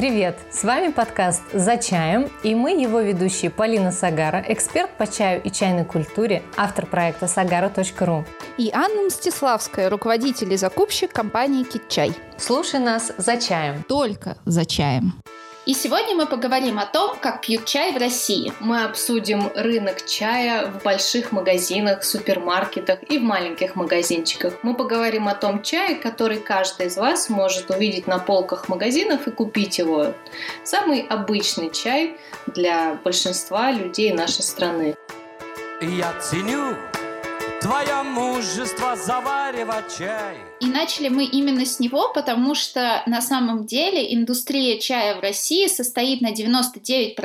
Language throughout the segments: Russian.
Привет! С вами подкаст «За чаем» и мы его ведущие Полина Сагара, эксперт по чаю и чайной культуре, автор проекта sagara.ru. И Анна Мстиславская, руководитель и закупщик компании «Китчай». Слушай нас «За чаем». Только «За чаем». И сегодня мы поговорим о том, как пьют чай в России. Мы обсудим рынок чая в больших магазинах, супермаркетах и в маленьких магазинчиках. Мы поговорим о том чае, который каждый из вас может увидеть на полках магазинов и купить его. Самый обычный чай для большинства людей нашей страны. Я ценю твое мужество заваривать чай. И начали мы именно с него, потому что на самом деле индустрия чая в России состоит на 99%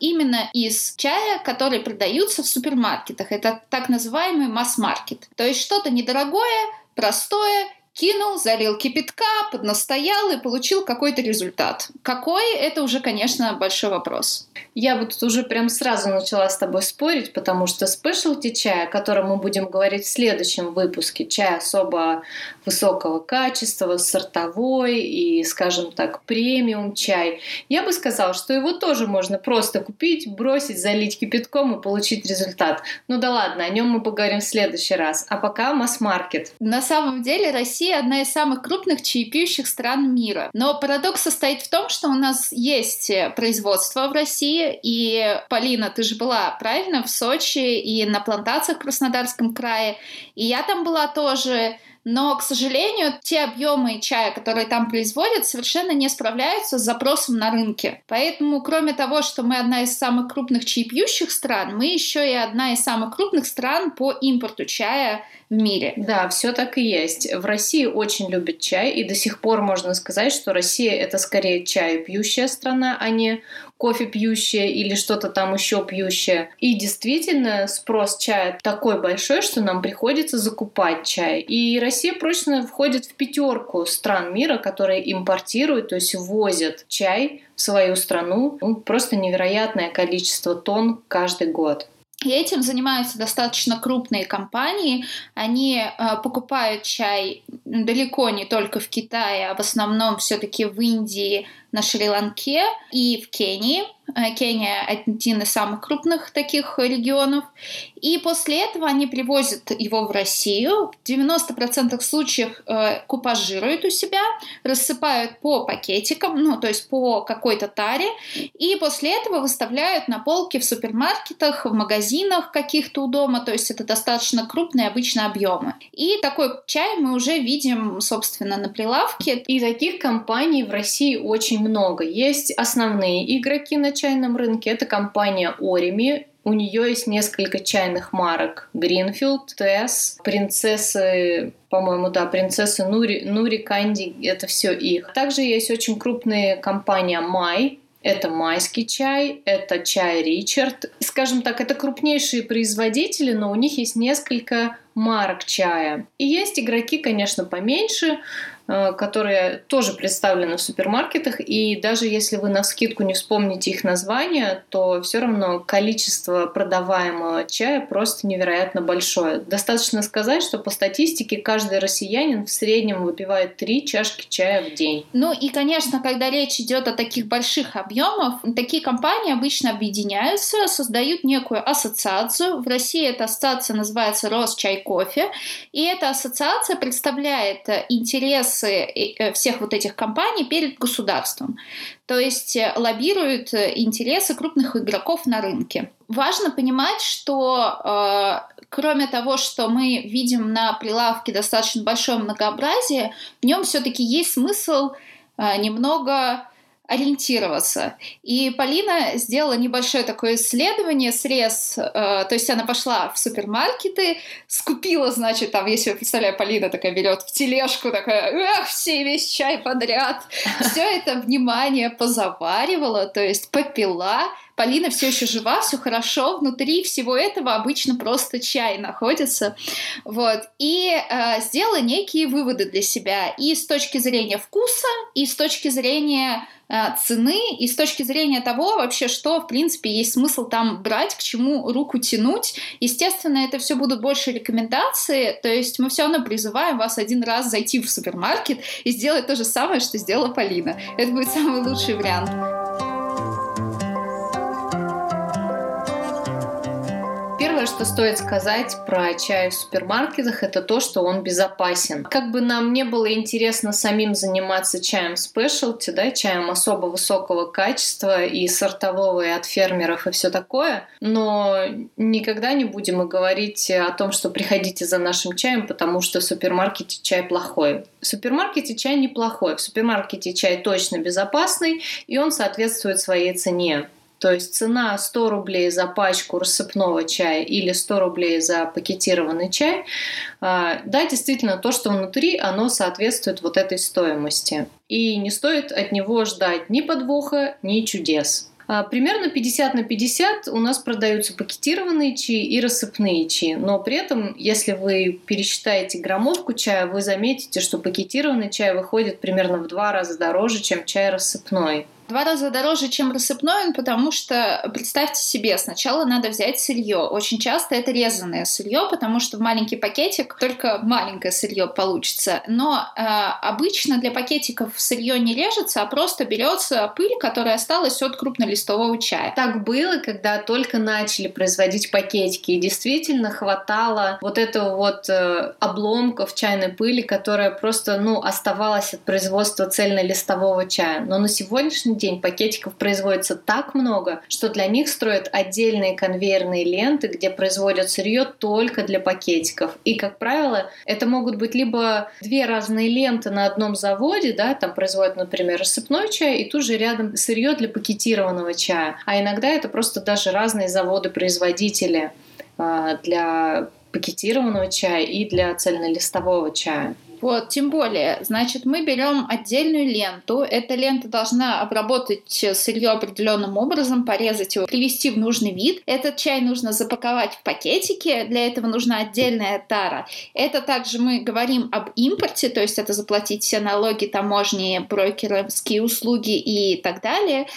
именно из чая, который продаются в супермаркетах. Это так называемый масс-маркет. То есть что-то недорогое, простое кинул, залил кипятка, поднастоял и получил какой-то результат. Какой, это уже, конечно, большой вопрос. Я вот уже прям сразу начала с тобой спорить, потому что спешлти чай, о котором мы будем говорить в следующем выпуске, чай особо высокого качества, сортовой и, скажем так, премиум чай, я бы сказала, что его тоже можно просто купить, бросить, залить кипятком и получить результат. Ну да ладно, о нем мы поговорим в следующий раз. А пока масс-маркет. На самом деле Россия Россия одна из самых крупных чаепьющих стран мира. Но парадокс состоит в том, что у нас есть производство в России, и, Полина, ты же была, правильно, в Сочи и на плантациях в Краснодарском крае, и я там была тоже, но, к сожалению, те объемы чая, которые там производят, совершенно не справляются с запросом на рынке. Поэтому, кроме того, что мы одна из самых крупных чаепьющих стран, мы еще и одна из самых крупных стран по импорту чая в мире. Да, все так и есть. В России очень любят чай, и до сих пор можно сказать, что Россия это скорее чай пьющая страна, а не кофе пьющее или что-то там еще пьющее. И действительно спрос чая такой большой, что нам приходится закупать чай. И Россия прочно входит в пятерку стран мира, которые импортируют, то есть ввозят чай в свою страну. Ну, просто невероятное количество тонн каждый год. И этим занимаются достаточно крупные компании. Они э, покупают чай далеко не только в Китае, а в основном все-таки в Индии, на Шри-Ланке и в Кении. Э, Кения один из самых крупных таких регионов. И после этого они привозят его в Россию. В 90% случаев э, купажируют у себя, рассыпают по пакетикам, ну, то есть по какой-то таре. И после этого выставляют на полке в супермаркетах, в магазинах каких-то у дома. То есть это достаточно крупные обычно объемы. И такой чай мы уже видим, собственно, на прилавке. И таких компаний в России очень много. Есть основные игроки на чайном рынке. Это компания Орими. У нее есть несколько чайных марок. Гринфилд, Тесс, принцессы по-моему, да, принцессы Нури, Нури, Канди, это все их. Также есть очень крупная компания Май, это майский чай, это чай Ричард. Скажем так, это крупнейшие производители, но у них есть несколько марок чая. И есть игроки, конечно, поменьше, которые тоже представлены в супермаркетах, и даже если вы на скидку не вспомните их название, то все равно количество продаваемого чая просто невероятно большое. Достаточно сказать, что по статистике каждый россиянин в среднем выпивает три чашки чая в день. Ну и, конечно, когда речь идет о таких больших объемах, такие компании обычно объединяются, создают некую ассоциацию. В России эта ассоциация называется Росчай кофе, и эта ассоциация представляет интерес интересы э, всех вот этих компаний перед государством. То есть э, лоббируют э, интересы крупных игроков на рынке. Важно понимать, что э, кроме того, что мы видим на прилавке достаточно большое многообразие, в нем все-таки есть смысл э, немного ориентироваться. И Полина сделала небольшое такое исследование, срез, э, то есть она пошла в супермаркеты, скупила, значит, там, если вы представляете, Полина такая берет в тележку, такая, эх, все весь чай подряд. Все это внимание позаваривала, то есть попила, Полина все еще жива, все хорошо, внутри всего этого обычно просто чай находится. Вот. И э, сделала некие выводы для себя и с точки зрения вкуса, и с точки зрения э, цены, и с точки зрения того вообще, что, в принципе, есть смысл там брать, к чему руку тянуть. Естественно, это все будут больше рекомендации, то есть мы все равно призываем вас один раз зайти в супермаркет и сделать то же самое, что сделала Полина. Это будет самый лучший вариант. Что стоит сказать про чай в супермаркетах, это то, что он безопасен. Как бы нам не было интересно самим заниматься чаем спешлти, да, чаем особо высокого качества и сортового, и от фермеров, и все такое, но никогда не будем и говорить о том, что приходите за нашим чаем, потому что в супермаркете чай плохой. В супермаркете чай неплохой, в супермаркете чай точно безопасный, и он соответствует своей цене. То есть цена 100 рублей за пачку рассыпного чая или 100 рублей за пакетированный чай, а, да, действительно, то, что внутри, оно соответствует вот этой стоимости. И не стоит от него ждать ни подвоха, ни чудес. А, примерно 50 на 50 у нас продаются пакетированные чаи и рассыпные чаи. Но при этом, если вы пересчитаете граммовку чая, вы заметите, что пакетированный чай выходит примерно в два раза дороже, чем чай рассыпной два раза дороже, чем рассыпной, потому что, представьте себе, сначала надо взять сырье. Очень часто это резанное сырье, потому что в маленький пакетик только маленькое сырье получится. Но э, обычно для пакетиков сырье не режется, а просто берется пыль, которая осталась от крупнолистового чая. Так было, когда только начали производить пакетики, и действительно хватало вот этого вот э, обломков чайной пыли, которая просто, ну, оставалась от производства цельнолистового чая. Но на сегодняшний день пакетиков производится так много, что для них строят отдельные конвейерные ленты, где производят сырье только для пакетиков. И, как правило, это могут быть либо две разные ленты на одном заводе, да, там производят, например, рассыпной чай, и тут же рядом сырье для пакетированного чая. А иногда это просто даже разные заводы-производители а, для пакетированного чая и для цельнолистового чая. Вот, тем более, значит, мы берем отдельную ленту. Эта лента должна обработать сырье определенным образом, порезать его, привести в нужный вид. Этот чай нужно запаковать в пакетики. Для этого нужна отдельная тара. Это также мы говорим об импорте, то есть это заплатить все налоги, таможни, брокерские услуги и так далее.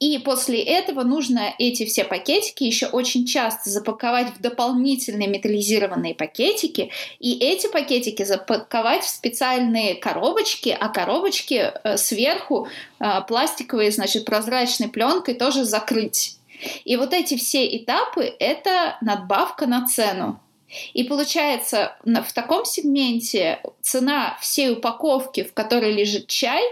И после этого нужно эти все пакетики еще очень часто запаковать в дополнительные металлизированные пакетики, и эти пакетики запаковать в специальные коробочки, а коробочки э, сверху э, пластиковой, значит, прозрачной пленкой тоже закрыть. И вот эти все этапы — это надбавка на цену. И получается, в таком сегменте цена всей упаковки, в которой лежит чай,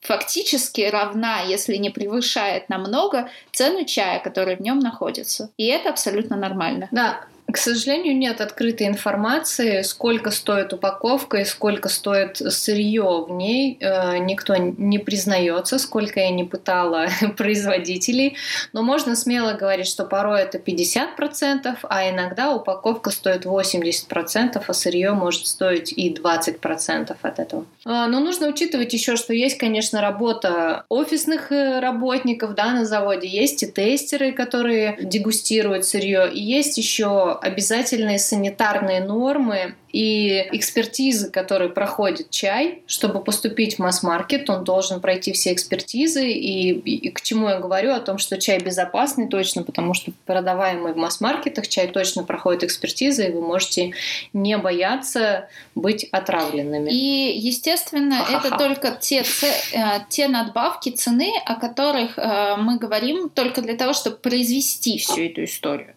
фактически равна, если не превышает намного, цену чая, который в нем находится. И это абсолютно нормально. Да, к сожалению, нет открытой информации, сколько стоит упаковка и сколько стоит сырье в ней. Э, никто не признается, сколько я не пытала производителей. Но можно смело говорить, что порой это 50%, а иногда упаковка стоит 80%, а сырье может стоить и 20% от этого. Э, но нужно учитывать еще, что есть, конечно, работа офисных э, работников да, на заводе, есть и тестеры, которые дегустируют сырье, и есть еще обязательные санитарные нормы и экспертизы, которые проходит чай, чтобы поступить в масс-маркет, он должен пройти все экспертизы. И, и, и к чему я говорю? О том, что чай безопасный точно, потому что продаваемый в масс-маркетах чай точно проходит экспертизы, и вы можете не бояться быть отравленными. И, естественно, Ха-ха-ха. это только те, э, те надбавки цены, о которых э, мы говорим только для того, чтобы произвести всю эту историю.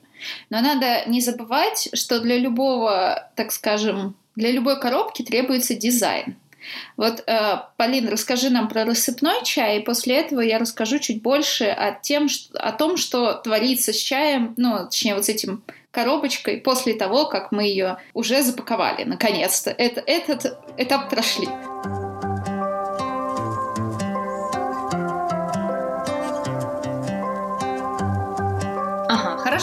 Но надо не забывать, что для любого, так скажем, для любой коробки требуется дизайн. Вот, э, Полин, расскажи нам про рассыпной чай, и после этого я расскажу чуть больше о, тем, что, о том, что творится с чаем, ну, точнее, вот с этим коробочкой после того, как мы ее уже запаковали, наконец-то. Это, этот этап прошли. Хорошо,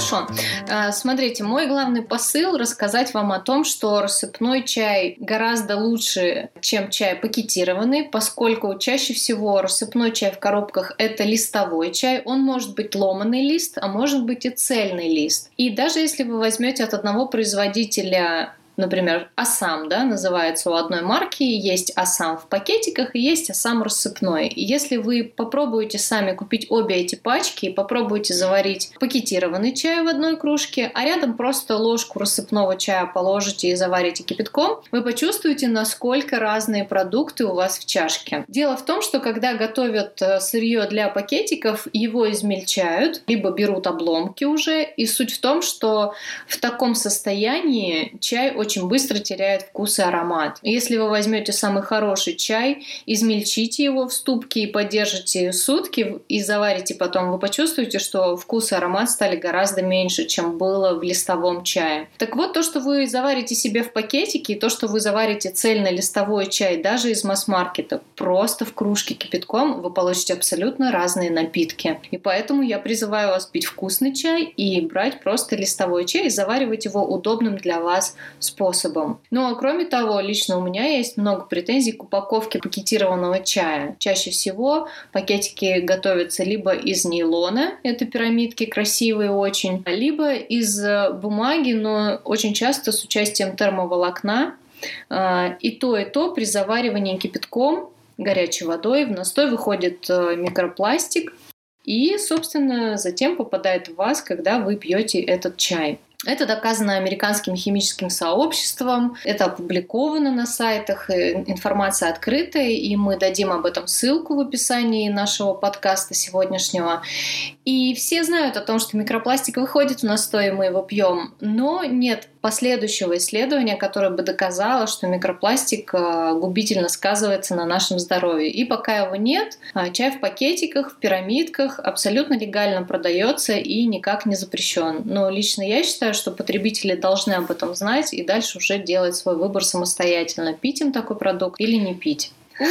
Хорошо. А, смотрите, мой главный посыл рассказать вам о том, что рассыпной чай гораздо лучше, чем чай пакетированный, поскольку чаще всего рассыпной чай в коробках это листовой чай. Он может быть ломаный лист, а может быть и цельный лист. И даже если вы возьмете от одного производителя например, Асам, да, называется у одной марки, есть Асам в пакетиках и есть Асам рассыпной. И если вы попробуете сами купить обе эти пачки и попробуете заварить пакетированный чай в одной кружке, а рядом просто ложку рассыпного чая положите и заварите кипятком, вы почувствуете, насколько разные продукты у вас в чашке. Дело в том, что когда готовят э, сырье для пакетиков, его измельчают, либо берут обломки уже, и суть в том, что в таком состоянии чай очень быстро теряет вкус и аромат. Если вы возьмете самый хороший чай, измельчите его в ступке и подержите сутки и заварите потом, вы почувствуете, что вкус и аромат стали гораздо меньше, чем было в листовом чае. Так вот, то, что вы заварите себе в пакетике, и то, что вы заварите цельный листовой чай даже из масс-маркета, просто в кружке кипятком, вы получите абсолютно разные напитки. И поэтому я призываю вас пить вкусный чай и брать просто листовой чай и заваривать его удобным для вас способом. Ну а кроме того, лично у меня есть много претензий к упаковке пакетированного чая. Чаще всего пакетики готовятся либо из нейлона, это пирамидки красивые очень, либо из бумаги, но очень часто с участием термоволокна. А, и то, и то при заваривании кипятком горячей водой в настой выходит э, микропластик, и, собственно, затем попадает в вас, когда вы пьете этот чай. Это доказано американским химическим сообществом, это опубликовано на сайтах, информация открытая, и мы дадим об этом ссылку в описании нашего подкаста сегодняшнего. И все знают о том, что микропластик выходит в настой, и мы его пьем, но нет последующего исследования, которое бы доказало, что микропластик э, губительно сказывается на нашем здоровье. И пока его нет, э, чай в пакетиках, в пирамидках абсолютно легально продается и никак не запрещен. Но лично я считаю, что потребители должны об этом знать и дальше уже делать свой выбор самостоятельно, пить им такой продукт или не пить. Ух,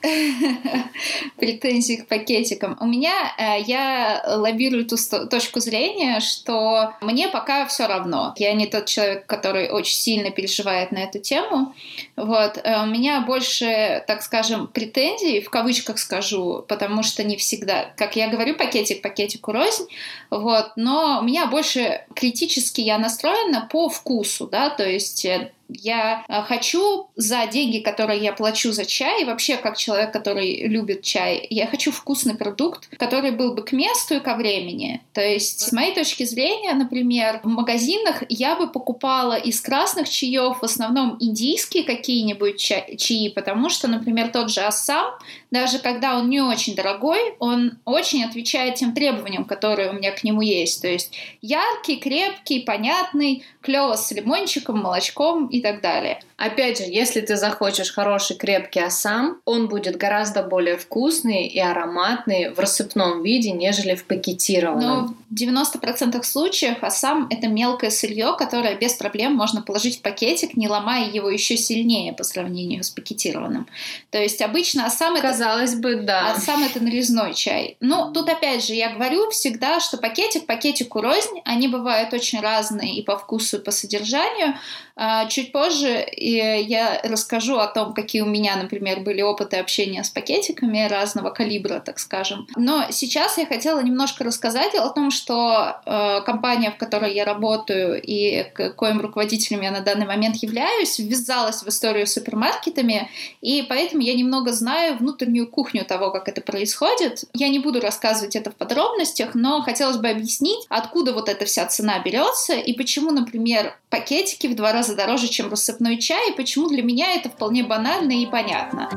претензий к пакетикам. У меня, э, я лоббирую ту точку зрения, что мне пока все равно. Я не тот человек, который очень сильно переживает на эту тему. Вот. Э, у меня больше, так скажем, претензий, в кавычках скажу, потому что не всегда, как я говорю, пакетик пакетику рознь, вот, но у меня больше критически я настроена по вкусу, да, то есть э, я э, хочу за деньги, которые я плачу за чай, вообще как человек, который любит чай, я хочу вкусный продукт, который был бы к месту и ко времени. То есть, с моей точки зрения, например, в магазинах я бы покупала из красных чаев в основном индийские какие-нибудь ча- чаи, потому что, например, тот же Ассам, даже когда он не очень дорогой, он очень отвечает тем требованиям, которые у меня к нему есть. То есть яркий, крепкий, понятный, клево с лимончиком, молочком и так далее. Опять же, если ты захочешь хороший крепкий асам, он будет гораздо более вкусный и ароматный в рассыпном виде, нежели в пакетированном. Но в 90% случаев асам — это мелкое сырье, которое без проблем можно положить в пакетик, не ломая его еще сильнее по сравнению с пакетированным. То есть обычно асам — это... Казалось бы, да. Асам — это нарезной чай. Ну, тут опять же, я говорю всегда, что пакетик пакетику рознь, они бывают очень разные и по вкусу, и по содержанию. А, чуть позже я расскажу о том, какие у меня, например, были опыты общения с пакетиками разного калибра, так скажем. Но сейчас я хотела немножко рассказать о том, что э, компания, в которой я работаю и коим руководителем я на данный момент являюсь, ввязалась в историю с супермаркетами, и поэтому я немного знаю внутреннюю кухню того, как это происходит. Я не буду рассказывать это в подробностях, но хотелось бы объяснить, откуда вот эта вся цена берется и почему, например, пакетики в два раза дороже, чем рассыпной чай, и почему для меня это вполне банально и понятно.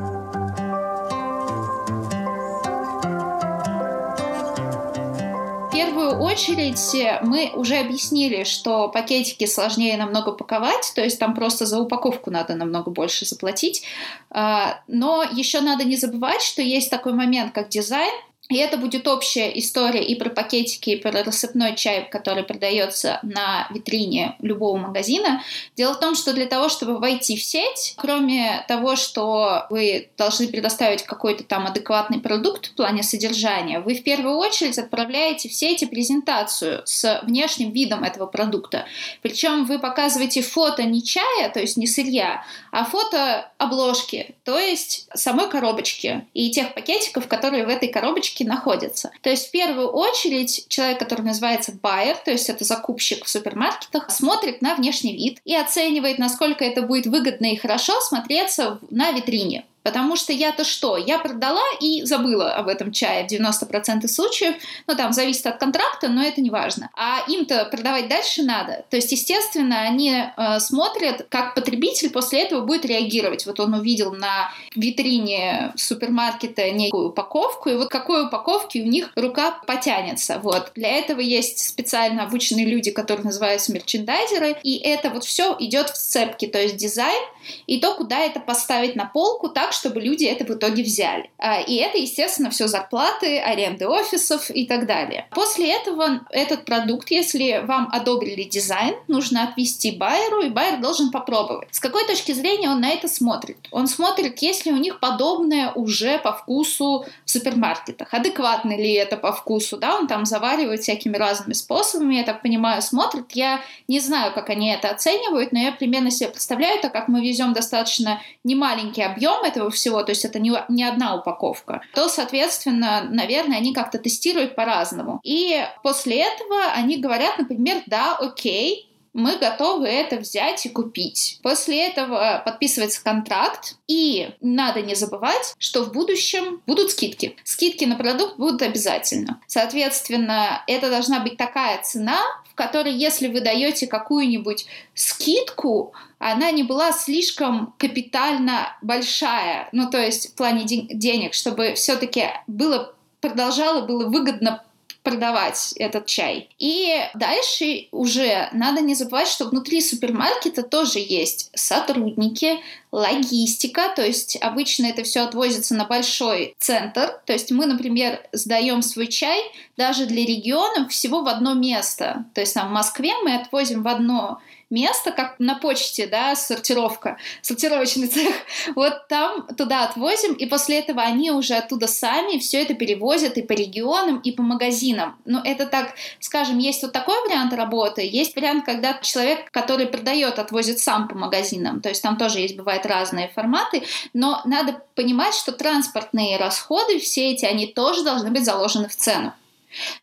В первую очередь мы уже объяснили, что пакетики сложнее намного паковать, то есть там просто за упаковку надо намного больше заплатить. А, но еще надо не забывать, что есть такой момент, как дизайн, И это будет общая история и про пакетики, и про рассыпной чай, который продается на витрине любого магазина. Дело в том, что для того, чтобы войти в сеть, кроме того, что вы должны предоставить какой-то там адекватный продукт в плане содержания, вы в первую очередь отправляете в сети презентацию с внешним видом этого продукта. Причем вы показываете фото не чая, то есть не сырья, а фото обложки, то есть самой коробочки и тех пакетиков, которые в этой коробочке закупщики находятся. То есть в первую очередь человек, который называется buyer, то есть это закупщик в супермаркетах, смотрит на внешний вид и оценивает, насколько это будет выгодно и хорошо смотреться на витрине. Потому что я-то что? Я продала и забыла об этом чае в 90% случаев. Ну, там, зависит от контракта, но это не важно. А им-то продавать дальше надо. То есть, естественно, они э, смотрят, как потребитель после этого будет реагировать. Вот он увидел на витрине супермаркета некую упаковку, и вот какой упаковки у них рука потянется. Вот. Для этого есть специально обученные люди, которые называются мерчендайзеры, и это вот все идет в сцепке, то есть дизайн и то, куда это поставить на полку так, чтобы люди это в итоге взяли. А, и это, естественно, все зарплаты, аренды офисов и так далее. После этого этот продукт, если вам одобрили дизайн, нужно отвести байеру, и байер должен попробовать. С какой точки зрения он на это смотрит? Он смотрит, если у них подобное уже по вкусу в супермаркетах. Адекватно ли это по вкусу? Да, он там заваривает всякими разными способами, я так понимаю, смотрит. Я не знаю, как они это оценивают, но я примерно себе представляю, так как мы везем достаточно немаленький объем этого этого всего, то есть это не, не одна упаковка, то, соответственно, наверное, они как-то тестируют по-разному. И после этого они говорят, например, да, окей, мы готовы это взять и купить. После этого подписывается контракт, и надо не забывать, что в будущем будут скидки. Скидки на продукт будут обязательно. Соответственно, это должна быть такая цена, в которой, если вы даете какую-нибудь скидку, она не была слишком капитально большая, ну то есть в плане денег, чтобы все-таки было продолжало было выгодно продавать этот чай. И дальше уже надо не забывать, что внутри супермаркета тоже есть сотрудники, логистика, то есть обычно это все отвозится на большой центр. То есть мы, например, сдаем свой чай даже для регионов всего в одно место. То есть там в Москве мы отвозим в одно место, как на почте, да, сортировка, сортировочный цех. Вот там туда отвозим, и после этого они уже оттуда сами все это перевозят и по регионам, и по магазинам. Но это так, скажем, есть вот такой вариант работы, есть вариант, когда человек, который продает, отвозит сам по магазинам. То есть там тоже есть, бывают разные форматы, но надо понимать, что транспортные расходы, все эти, они тоже должны быть заложены в цену.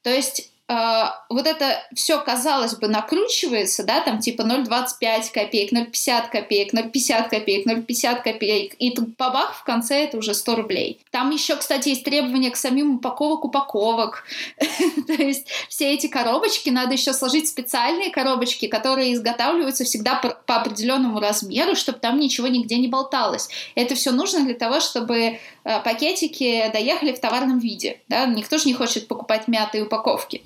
То есть а, вот это все, казалось бы, накручивается, да, там типа 0,25 копеек, 0,50 копеек, 0,50 копеек, 0,50 копеек, и тут бабах, в конце это уже 100 рублей. Там еще, кстати, есть требования к самим упаковок упаковок. То есть все эти коробочки надо еще сложить специальные коробочки, которые изготавливаются всегда по определенному размеру, чтобы там ничего нигде не болталось. Это все нужно для того, чтобы э, пакетики доехали в товарном виде. Да? Никто же не хочет покупать мятые упаковки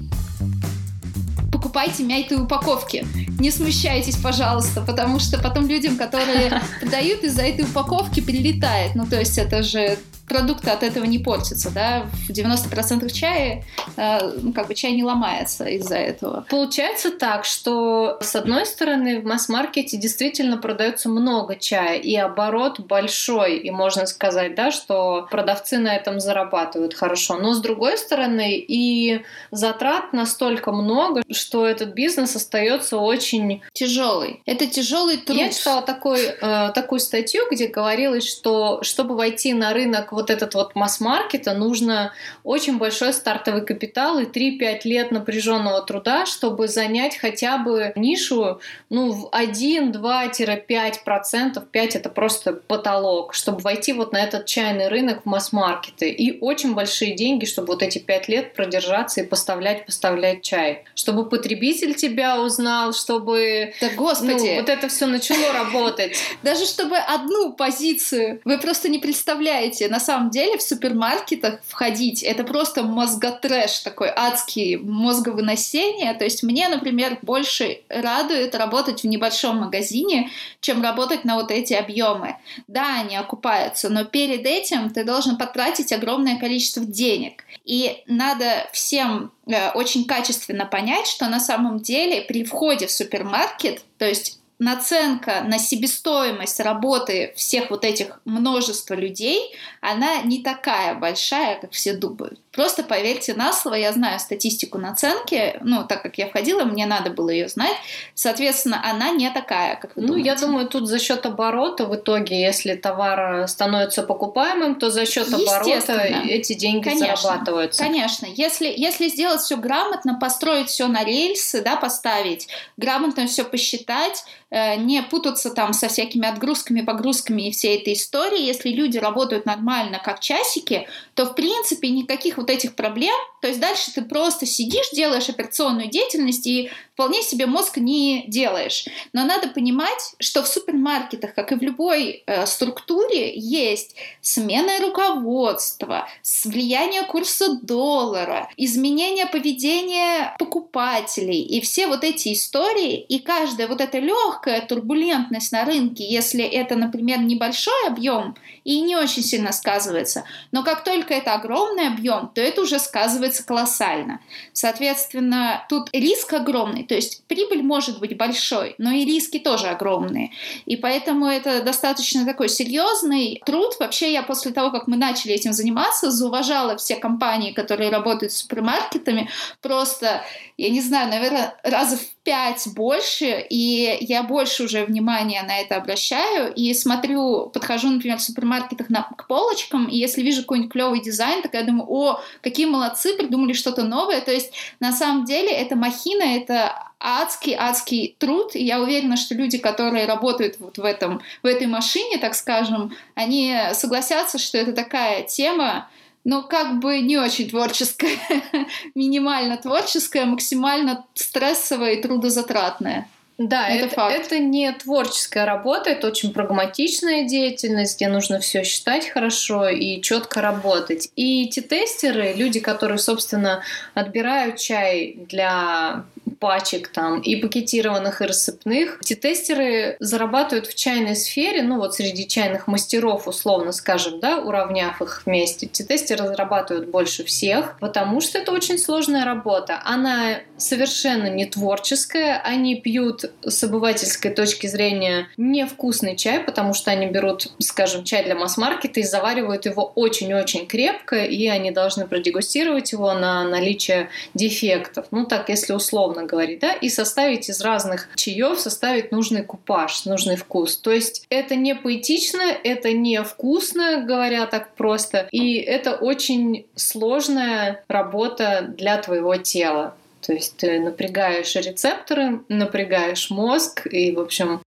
покупайте мятые упаковки. Не смущайтесь, пожалуйста, потому что потом людям, которые продают, из-за этой упаковки прилетает. Ну, то есть это же продукты от этого не портятся, да, в 90% чая, э, ну, как бы чай не ломается из-за этого. Получается так, что с одной стороны в масс-маркете действительно продается много чая, и оборот большой, и можно сказать, да, что продавцы на этом зарабатывают хорошо, но с другой стороны и затрат настолько много, что этот бизнес остается очень тяжелый. Это тяжелый труд. Я читала такой, э, такую статью, где говорилось, что чтобы войти на рынок вот этот вот масс-маркета нужно очень большой стартовый капитал и 3-5 лет напряженного труда, чтобы занять хотя бы нишу ну, в 1-2-5%. 5 это просто потолок, чтобы войти вот на этот чайный рынок в масс-маркеты. И очень большие деньги, чтобы вот эти 5 лет продержаться и поставлять, поставлять чай. Чтобы потребитель тебя узнал, чтобы... Да господи! Ну, вот это все начало работать. Даже чтобы одну позицию, вы просто не представляете, на самом деле в супермаркетах входить это просто мозготрэш такой адский мозговыносение. То есть мне, например, больше радует работать в небольшом магазине, чем работать на вот эти объемы. Да, они окупаются, но перед этим ты должен потратить огромное количество денег. И надо всем очень качественно понять, что на самом деле при входе в супермаркет, то есть наценка на себестоимость работы всех вот этих множества людей, она не такая большая, как все думают. Просто поверьте на слово, я знаю статистику наценки, ну, так как я входила, мне надо было ее знать, соответственно, она не такая, как вы Ну, думаете. я думаю, тут за счет оборота в итоге, если товар становится покупаемым, то за счет оборота эти деньги Конечно. зарабатываются. Конечно, если, если сделать все грамотно, построить все на рельсы, да, поставить, грамотно все посчитать, э, не путаться там со всякими отгрузками, погрузками и всей этой истории, если люди работают нормально, как часики, то, в принципе, никаких вот этих проблем, то есть дальше ты просто сидишь, делаешь операционную деятельность и вполне себе мозг не делаешь. Но надо понимать, что в супермаркетах, как и в любой э, структуре, есть смена руководства, влияние курса доллара, изменение поведения покупателей и все вот эти истории, и каждая вот эта легкая турбулентность на рынке, если это, например, небольшой объем и не очень сильно сказывается, но как только это огромный объем, то это уже сказывается колоссально. Соответственно, тут риск огромный, то есть прибыль может быть большой, но и риски тоже огромные. И поэтому это достаточно такой серьезный труд. Вообще я после того, как мы начали этим заниматься, зауважала все компании, которые работают с супермаркетами, просто, я не знаю, наверное, раза в пять больше, и я больше уже внимания на это обращаю, и смотрю, подхожу, например, в супермаркетах на, к полочкам, и если вижу какой-нибудь клевый дизайн, такая думаю, о, какие молодцы, придумали что-то новое, то есть на самом деле это махина, это адский-адский труд, и я уверена, что люди, которые работают вот в, этом, в этой машине, так скажем, они согласятся, что это такая тема, но как бы не очень творческая, минимально творческая, максимально стрессовая и трудозатратная. Да, Это это, факт. это не творческая работа, это очень прагматичная деятельность, где нужно все считать хорошо и четко работать. И эти тестеры, люди, которые, собственно, отбирают чай для пачек там и пакетированных, и рассыпных. Эти тестеры зарабатывают в чайной сфере, ну вот среди чайных мастеров, условно скажем, да, уравняв их вместе. Эти тестеры зарабатывают больше всех, потому что это очень сложная работа. Она совершенно не творческая, они пьют с обывательской точки зрения невкусный чай, потому что они берут, скажем, чай для масс-маркета и заваривают его очень-очень крепко, и они должны продегустировать его на наличие дефектов. Ну так, если условно говорить, да, и составить из разных чаев, составить нужный купаж, нужный вкус. То есть это не поэтично, это не вкусно, говоря так просто, и это очень сложная работа для твоего тела. То есть ты напрягаешь рецепторы, напрягаешь мозг, и, в общем,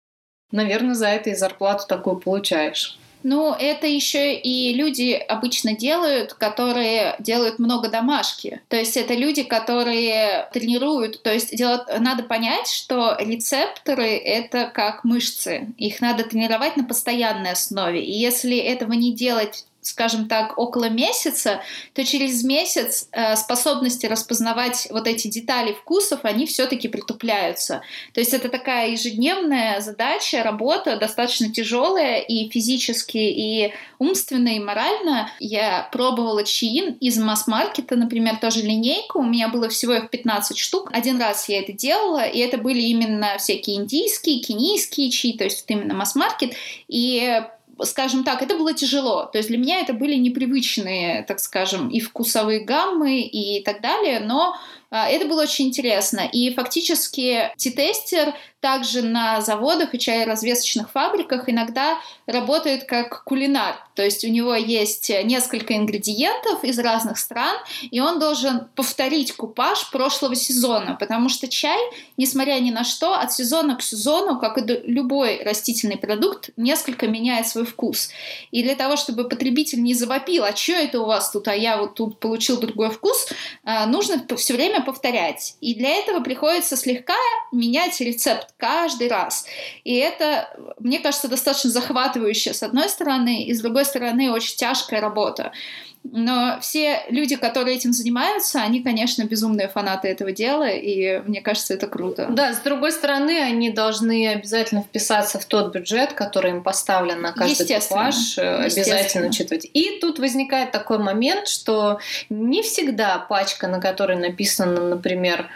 наверное, за это и зарплату такую получаешь. Ну, это еще и люди обычно делают, которые делают много домашки. То есть это люди, которые тренируют. То есть делать, надо понять, что рецепторы — это как мышцы. Их надо тренировать на постоянной основе. И если этого не делать скажем так, около месяца, то через месяц э, способности распознавать вот эти детали вкусов, они все-таки притупляются. То есть это такая ежедневная задача, работа достаточно тяжелая и физически, и умственно, и морально. Я пробовала чаин из масс-маркета, например, тоже линейку. У меня было всего их 15 штук. Один раз я это делала, и это были именно всякие индийские, кенийские чаи, то есть вот именно масс-маркет. И скажем так, это было тяжело. То есть для меня это были непривычные, так скажем, и вкусовые гаммы и так далее, но это было очень интересно. И фактически тестер также на заводах и чайразвесочных фабриках иногда работает как кулинар. То есть у него есть несколько ингредиентов из разных стран, и он должен повторить купаж прошлого сезона, потому что чай, несмотря ни на что, от сезона к сезону, как и любой растительный продукт, несколько меняет свой вкус. И для того, чтобы потребитель не завопил, а что это у вас тут, а я вот тут получил другой вкус, нужно все время время повторять. И для этого приходится слегка менять рецепт каждый раз. И это, мне кажется, достаточно захватывающе с одной стороны, и с другой стороны очень тяжкая работа. Но все люди, которые этим занимаются, они, конечно, безумные фанаты этого дела, и мне кажется, это круто. Да, с другой стороны, они должны обязательно вписаться в тот бюджет, который им поставлен на каждый типаж, э, обязательно учитывать. И тут возникает такой момент, что не всегда пачка, на которой написано, например,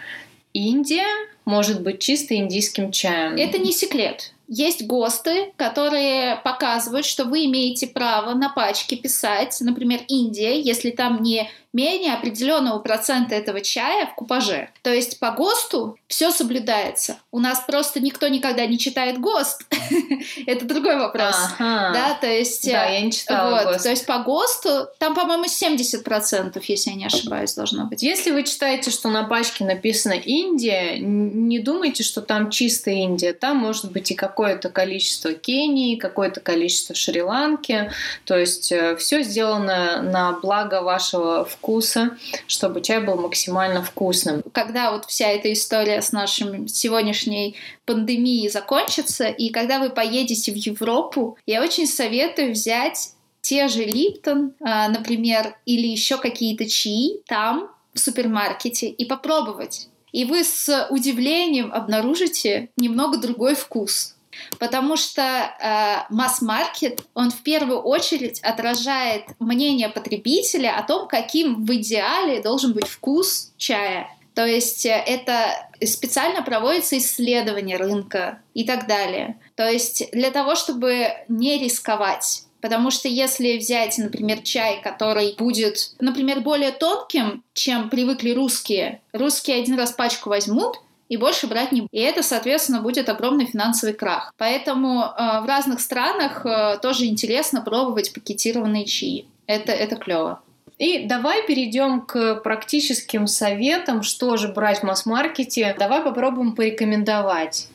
Индия, может быть чисто индийским чаем. Это не секрет. Есть ГОСТы, которые показывают, что вы имеете право на пачке писать, например, Индия, если там не менее определенного процента этого чая в купаже. То есть по ГОСТу все соблюдается. У нас просто никто никогда не читает ГОСТ. Это другой вопрос. Да, то есть... Да, я не читала вот, То есть по ГОСТу там, по-моему, 70%, если я не ошибаюсь, должно быть. Если вы читаете, что на пачке написано Индия, не думайте, что там чистая Индия. Там может быть и какое-то количество Кении, какое-то количество Шри-Ланки. То есть э, все сделано на благо вашего вкуса вкуса, чтобы чай был максимально вкусным. Когда вот вся эта история с нашим сегодняшней пандемией закончится, и когда вы поедете в Европу, я очень советую взять те же Липтон, а, например, или еще какие-то чаи там, в супермаркете, и попробовать. И вы с удивлением обнаружите немного другой вкус. Потому что э, масс-маркет, он в первую очередь отражает мнение потребителя о том, каким в идеале должен быть вкус чая. То есть э, это специально проводится исследование рынка и так далее. То есть для того, чтобы не рисковать. Потому что если взять, например, чай, который будет, например, более тонким, чем привыкли русские, русские один раз пачку возьмут, и больше брать не будут. И это, соответственно, будет огромный финансовый крах. Поэтому э, в разных странах э, тоже интересно пробовать пакетированные чаи. Это, это клево. И давай перейдем к практическим советам, что же брать в масс-маркете. Давай попробуем порекомендовать.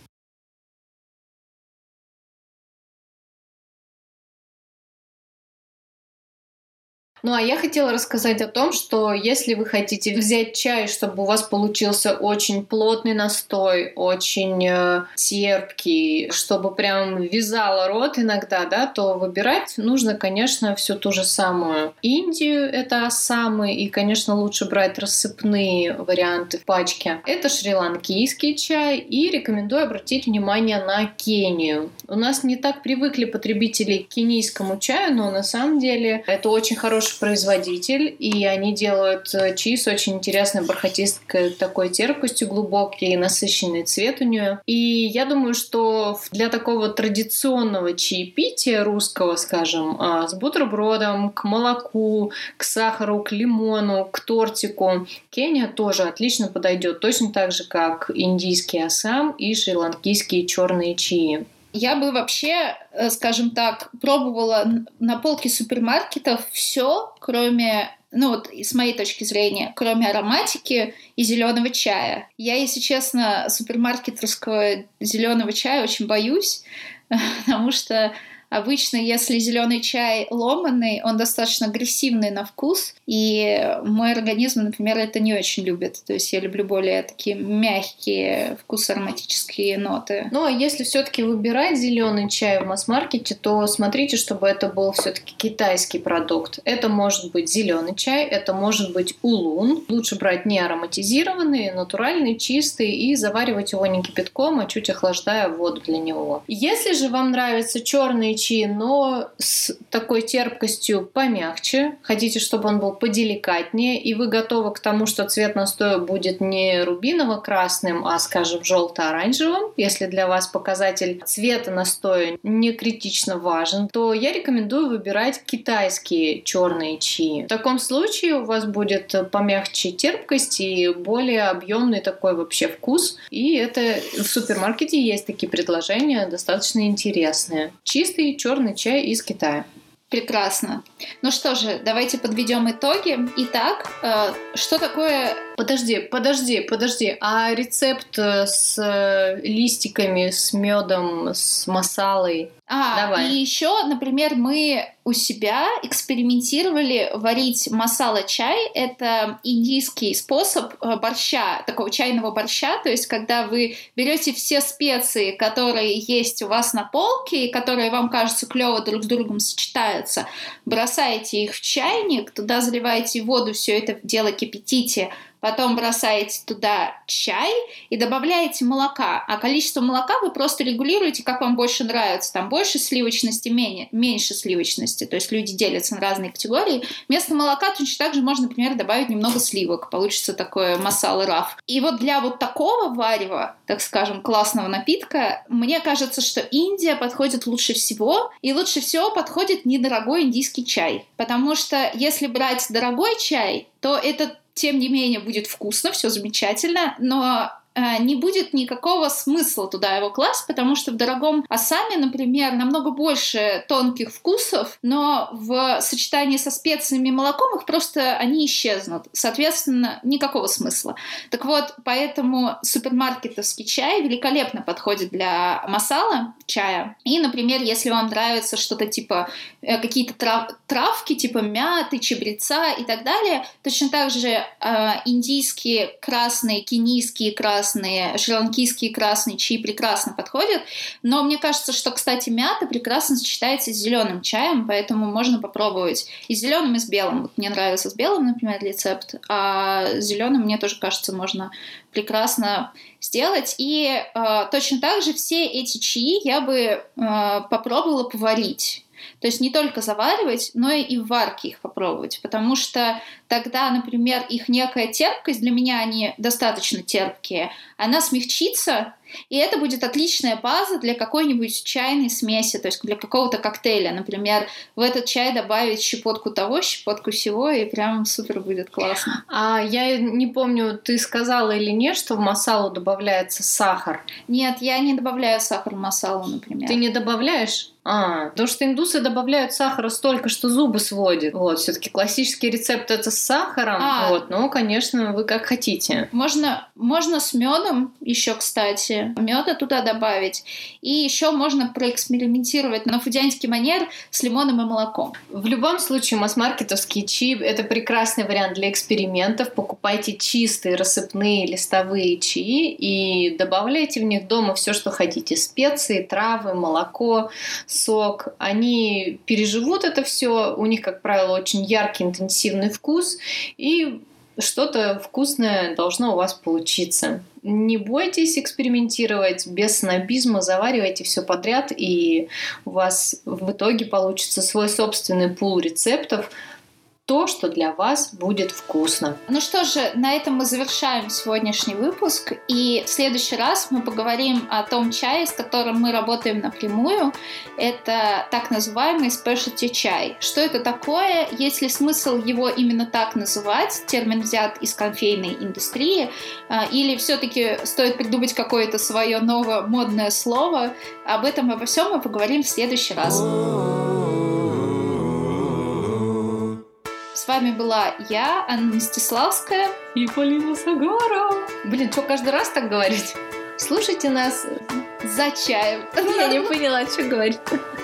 Ну а я хотела рассказать о том, что если вы хотите взять чай, чтобы у вас получился очень плотный настой, очень э, терпкий, чтобы прям вязало рот иногда, да, то выбирать нужно, конечно, всю ту же самую Индию, это Ассамы, и, конечно, лучше брать рассыпные варианты в пачке. Это шри-ланкийский чай, и рекомендую обратить внимание на Кению. У нас не так привыкли потребители к кенийскому чаю, но на самом деле это очень хороший хороший производитель, и они делают э, чаи с очень интересной бархатисткой такой терпкостью, глубокий насыщенный цвет у нее. И я думаю, что для такого традиционного чаепития русского, скажем, а, с бутербродом, к молоку, к сахару, к лимону, к тортику, Кения тоже отлично подойдет, точно так же, как индийский асам и шри-ланкийские черные чаи. Я бы вообще, э, скажем так, пробовала на полке супермаркетов все, кроме ну вот с моей точки зрения, кроме ароматики и зеленого чая. Я, если честно, супермаркетерского зеленого чая очень боюсь, потому что Обычно, если зеленый чай ломанный, он достаточно агрессивный на вкус, и мой организм, например, это не очень любит. То есть я люблю более такие мягкие вкус ароматические ноты. Ну, а если все-таки выбирать зеленый чай в масс-маркете, то смотрите, чтобы это был все-таки китайский продукт. Это может быть зеленый чай, это может быть улун. Лучше брать не ароматизированный, натуральный, чистый и заваривать его не кипятком, а чуть охлаждая воду для него. Если же вам нравится черный свечи, но с такой терпкостью помягче. Хотите, чтобы он был поделикатнее, и вы готовы к тому, что цвет настоя будет не рубиново-красным, а, скажем, желто-оранжевым. Если для вас показатель цвета настоя не критично важен, то я рекомендую выбирать китайские черные чаи. В таком случае у вас будет помягче терпкость и более объемный такой вообще вкус. И это в супермаркете есть такие предложения, достаточно интересные. Чистый черный чай из Китая. Прекрасно. Ну что же, давайте подведем итоги. Итак, э, что такое Подожди, подожди, подожди. А рецепт э, с э, листиками, с медом, с масалой? А, Давай. и еще, например, мы у себя экспериментировали варить масала чай. Это индийский способ э, борща, такого чайного борща. То есть, когда вы берете все специи, которые есть у вас на полке, и которые вам кажется клево друг с другом сочетаются, бросаете их в чайник, туда заливаете воду, все это дело кипятите, потом бросаете туда чай и добавляете молока. А количество молока вы просто регулируете, как вам больше нравится. Там больше сливочности, менее, меньше сливочности. То есть люди делятся на разные категории. Вместо молока точно так же можно, например, добавить немного сливок. Получится такое масала раф. И вот для вот такого варева, так скажем, классного напитка, мне кажется, что Индия подходит лучше всего. И лучше всего подходит недорогой индийский чай. Потому что если брать дорогой чай, то это тем не менее будет вкусно, все замечательно, но не будет никакого смысла туда его класть, потому что в дорогом Асаме, например, намного больше тонких вкусов, но в сочетании со специями и молоком их просто они исчезнут. Соответственно, никакого смысла. Так вот, поэтому супермаркетовский чай великолепно подходит для масала чая. И, например, если вам нравится что-то типа э, какие-то трав травки, типа мяты, чабреца и так далее, точно так же э, индийские красные, кенийские красные, шри-ланкийские красные чаи прекрасно подходят. Но мне кажется, что, кстати, мята прекрасно сочетается с зеленым чаем, поэтому можно попробовать и с зеленым, и с белым. Вот мне нравится с белым, например, рецепт, а с зеленым, мне тоже кажется, можно прекрасно сделать. И э, точно так же все эти чаи я бы э, попробовала поварить. То есть не только заваривать, но и в варке их попробовать, потому что тогда, например, их некая терпкость, для меня они достаточно терпкие, она смягчится, и это будет отличная база для какой-нибудь чайной смеси, то есть для какого-то коктейля. Например, в этот чай добавить щепотку того, щепотку всего, и прям супер будет классно. А я не помню, ты сказала или нет, что в масалу добавляется сахар? Нет, я не добавляю сахар в масалу, например. Ты не добавляешь? А, потому что индусы добавляют сахара столько, что зубы сводит. Вот, все-таки классический рецепт это с сахаром. А. Вот, ну, конечно, вы как хотите. Можно, можно с медом еще, кстати, меда туда добавить. И еще можно проэкспериментировать на фудянский манер с лимоном и молоком. В любом случае, масс-маркетовские чаи – это прекрасный вариант для экспериментов. Покупайте чистые рассыпные листовые чаи и добавляйте в них дома все, что хотите. Специи, травы, молоко, сок. Они переживут это все. У них, как правило, очень яркий, интенсивный вкус. И что-то вкусное должно у вас получиться. Не бойтесь экспериментировать без снобизма, заваривайте все подряд, и у вас в итоге получится свой собственный пул рецептов, то, что для вас будет вкусно. Ну что же, на этом мы завершаем сегодняшний выпуск. И в следующий раз мы поговорим о том чае, с которым мы работаем напрямую. Это так называемый specialty чай. Что это такое? Есть ли смысл его именно так называть? Термин взят из конфейной индустрии. А, или все-таки стоит придумать какое-то свое новое модное слово? Об этом и обо всем мы поговорим в следующий раз. Вами была я, Анна Мстиславская. И Полина Сагара. Блин, что каждый раз так говорить? Слушайте нас. За чаем. Я не поняла, что говорить.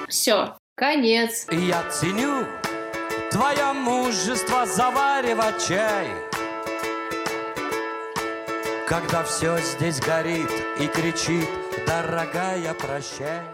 Все. Конец. Я ценю твое мужество заваривать чай Когда все здесь горит и кричит, дорогая, прощай